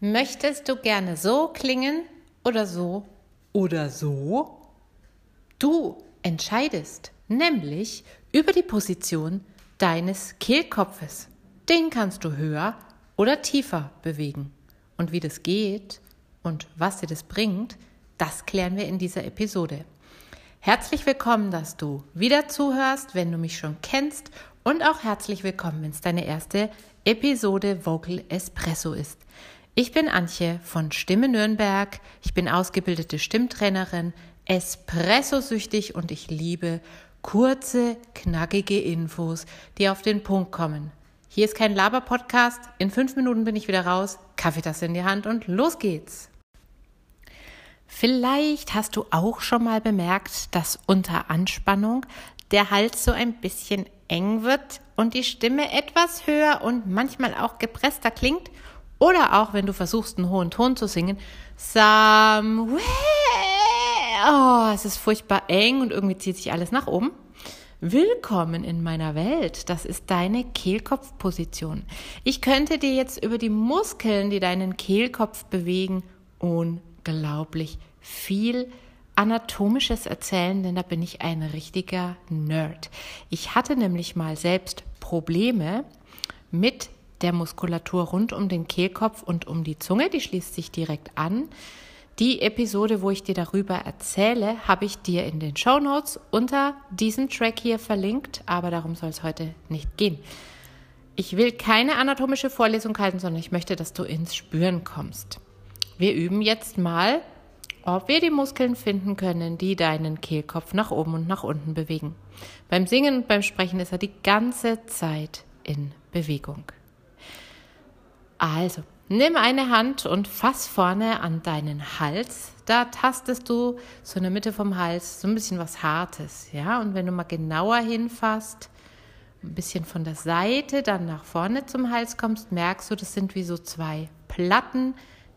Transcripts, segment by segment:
Möchtest du gerne so klingen oder so oder so? Du entscheidest nämlich über die Position deines Kehlkopfes. Den kannst du höher oder tiefer bewegen. Und wie das geht und was dir das bringt, das klären wir in dieser Episode. Herzlich willkommen, dass du wieder zuhörst, wenn du mich schon kennst und auch herzlich willkommen, wenn es deine erste Episode Vocal Espresso ist. Ich bin Antje von Stimme Nürnberg. Ich bin ausgebildete Stimmtrainerin, Espresso-süchtig und ich liebe kurze, knackige Infos, die auf den Punkt kommen. Hier ist kein Laber-Podcast. In fünf Minuten bin ich wieder raus, Kaffeetasse in die Hand und los geht's. Vielleicht hast du auch schon mal bemerkt, dass unter Anspannung der Hals so ein bisschen eng wird und die Stimme etwas höher und manchmal auch gepresster klingt oder auch, wenn du versuchst, einen hohen Ton zu singen, somewhere. Oh, es ist furchtbar eng und irgendwie zieht sich alles nach oben. Willkommen in meiner Welt. Das ist deine Kehlkopfposition. Ich könnte dir jetzt über die Muskeln, die deinen Kehlkopf bewegen, unglaublich viel Anatomisches erzählen, denn da bin ich ein richtiger Nerd. Ich hatte nämlich mal selbst Probleme mit der Muskulatur rund um den Kehlkopf und um die Zunge. Die schließt sich direkt an. Die Episode, wo ich dir darüber erzähle, habe ich dir in den Show Notes unter diesem Track hier verlinkt, aber darum soll es heute nicht gehen. Ich will keine anatomische Vorlesung halten, sondern ich möchte, dass du ins Spüren kommst. Wir üben jetzt mal, ob wir die Muskeln finden können, die deinen Kehlkopf nach oben und nach unten bewegen. Beim Singen und beim Sprechen ist er die ganze Zeit in Bewegung. Also, nimm eine Hand und fass vorne an deinen Hals. Da tastest du so in der Mitte vom Hals so ein bisschen was Hartes, ja? Und wenn du mal genauer hinfasst, ein bisschen von der Seite dann nach vorne zum Hals kommst, merkst du, das sind wie so zwei Platten,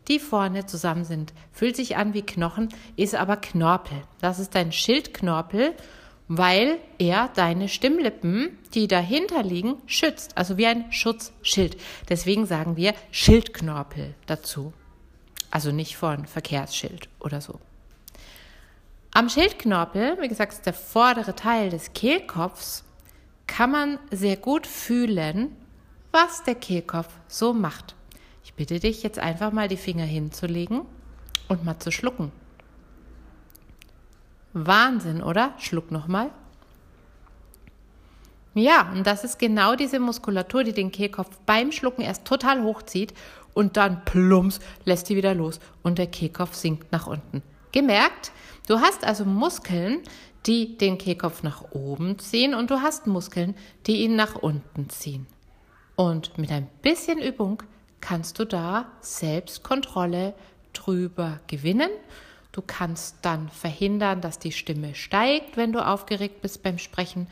die vorne zusammen sind. Fühlt sich an wie Knochen, ist aber Knorpel. Das ist dein Schildknorpel weil er deine Stimmlippen, die dahinter liegen, schützt, also wie ein Schutzschild. Deswegen sagen wir Schildknorpel dazu. Also nicht von Verkehrsschild oder so. Am Schildknorpel, wie gesagt, ist der vordere Teil des Kehlkopfs, kann man sehr gut fühlen, was der Kehlkopf so macht. Ich bitte dich jetzt einfach mal die Finger hinzulegen und mal zu schlucken. Wahnsinn, oder? Schluck nochmal. Ja, und das ist genau diese Muskulatur, die den Kehlkopf beim Schlucken erst total hochzieht und dann plumps lässt die wieder los und der Kehlkopf sinkt nach unten. Gemerkt? Du hast also Muskeln, die den Kehlkopf nach oben ziehen und du hast Muskeln, die ihn nach unten ziehen. Und mit ein bisschen Übung kannst du da Selbstkontrolle drüber gewinnen Du kannst dann verhindern, dass die Stimme steigt, wenn du aufgeregt bist beim Sprechen.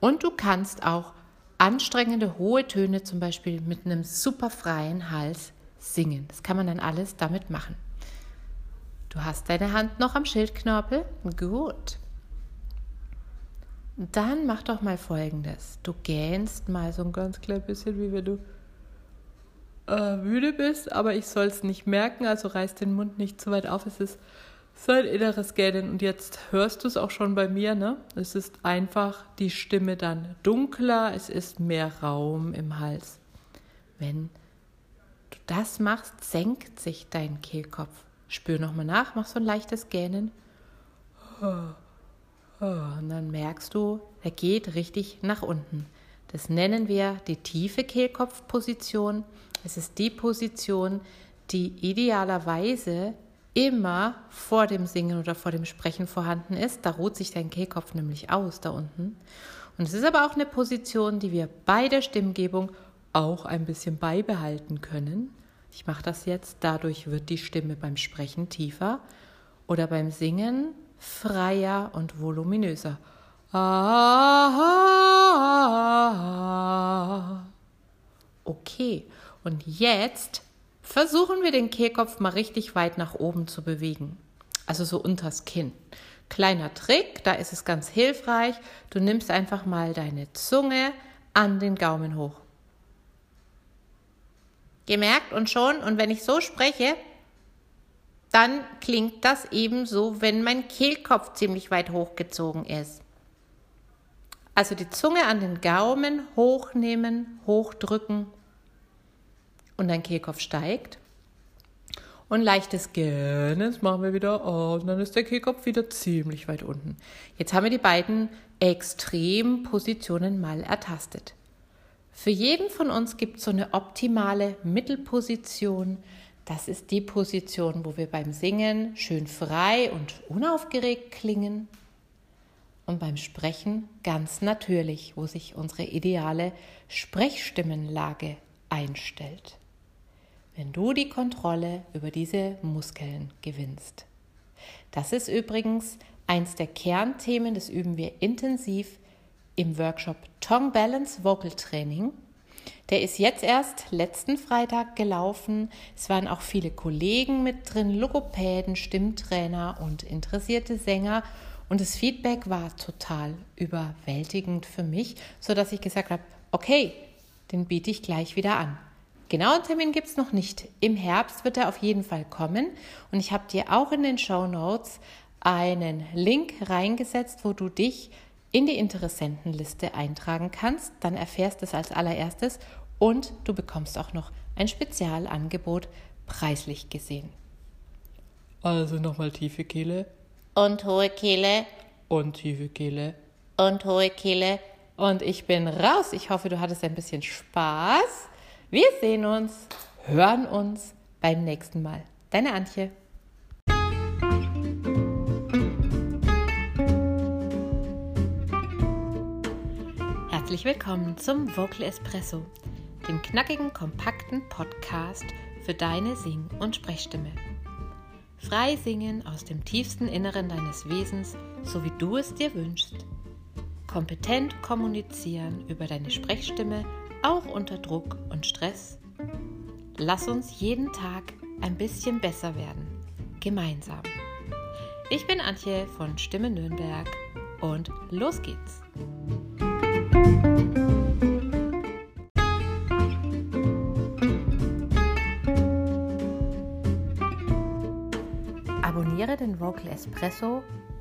Und du kannst auch anstrengende hohe Töne zum Beispiel mit einem super freien Hals singen. Das kann man dann alles damit machen. Du hast deine Hand noch am Schildknorpel? Gut. Dann mach doch mal folgendes. Du gähnst mal so ein ganz klein bisschen, wie wenn du äh, müde bist, aber ich soll es nicht merken, also reiß den Mund nicht zu weit auf. Es ist sein inneres Gähnen. Und jetzt hörst du es auch schon bei mir, ne? Es ist einfach die Stimme dann dunkler, es ist mehr Raum im Hals. Wenn du das machst, senkt sich dein Kehlkopf. Spür nochmal nach, mach so ein leichtes Gähnen. Und dann merkst du, er geht richtig nach unten. Das nennen wir die tiefe Kehlkopfposition. Es ist die Position, die idealerweise immer vor dem Singen oder vor dem Sprechen vorhanden ist. Da ruht sich dein Kehlkopf nämlich aus da unten. Und es ist aber auch eine Position, die wir bei der Stimmgebung auch ein bisschen beibehalten können. Ich mache das jetzt, dadurch wird die Stimme beim Sprechen tiefer oder beim Singen freier und voluminöser. Okay, und jetzt versuchen wir den Kehlkopf mal richtig weit nach oben zu bewegen. Also so unters Kinn. Kleiner Trick, da ist es ganz hilfreich. Du nimmst einfach mal deine Zunge an den Gaumen hoch. Gemerkt und schon, und wenn ich so spreche, dann klingt das ebenso, wenn mein Kehlkopf ziemlich weit hochgezogen ist. Also die Zunge an den Gaumen hochnehmen, hochdrücken und dein Kehlkopf steigt. Und leichtes Gähnen, machen wir wieder und dann ist der Kehlkopf wieder ziemlich weit unten. Jetzt haben wir die beiden Extrempositionen mal ertastet. Für jeden von uns gibt es so eine optimale Mittelposition. Das ist die Position, wo wir beim Singen schön frei und unaufgeregt klingen und beim Sprechen ganz natürlich, wo sich unsere ideale Sprechstimmenlage einstellt. Wenn du die Kontrolle über diese Muskeln gewinnst. Das ist übrigens eins der Kernthemen, das üben wir intensiv im Workshop Tongue Balance Vocal Training. Der ist jetzt erst letzten Freitag gelaufen. Es waren auch viele Kollegen mit drin, Logopäden, Stimmtrainer und interessierte Sänger. Und das Feedback war total überwältigend für mich, sodass ich gesagt habe, okay, den biete ich gleich wieder an. Genauen Termin gibt es noch nicht. Im Herbst wird er auf jeden Fall kommen. Und ich habe dir auch in den Show Notes einen Link reingesetzt, wo du dich in die Interessentenliste eintragen kannst. Dann erfährst du es als allererstes und du bekommst auch noch ein Spezialangebot preislich gesehen. Also nochmal tiefe Kehle. Und hohe Kehle. Und tiefe Kehle. Und hohe Kehle. Und ich bin raus. Ich hoffe, du hattest ein bisschen Spaß. Wir sehen uns, hören uns beim nächsten Mal. Deine Antje. Herzlich willkommen zum Vocal Espresso, dem knackigen, kompakten Podcast für deine Sing- und Sprechstimme. Frei singen aus dem tiefsten Inneren deines Wesens, so wie du es dir wünschst. Kompetent kommunizieren über deine Sprechstimme auch unter Druck und Stress? Lass uns jeden Tag ein bisschen besser werden, gemeinsam. Ich bin Antje von Stimme Nürnberg und los geht's. Abonniere den Vocal Espresso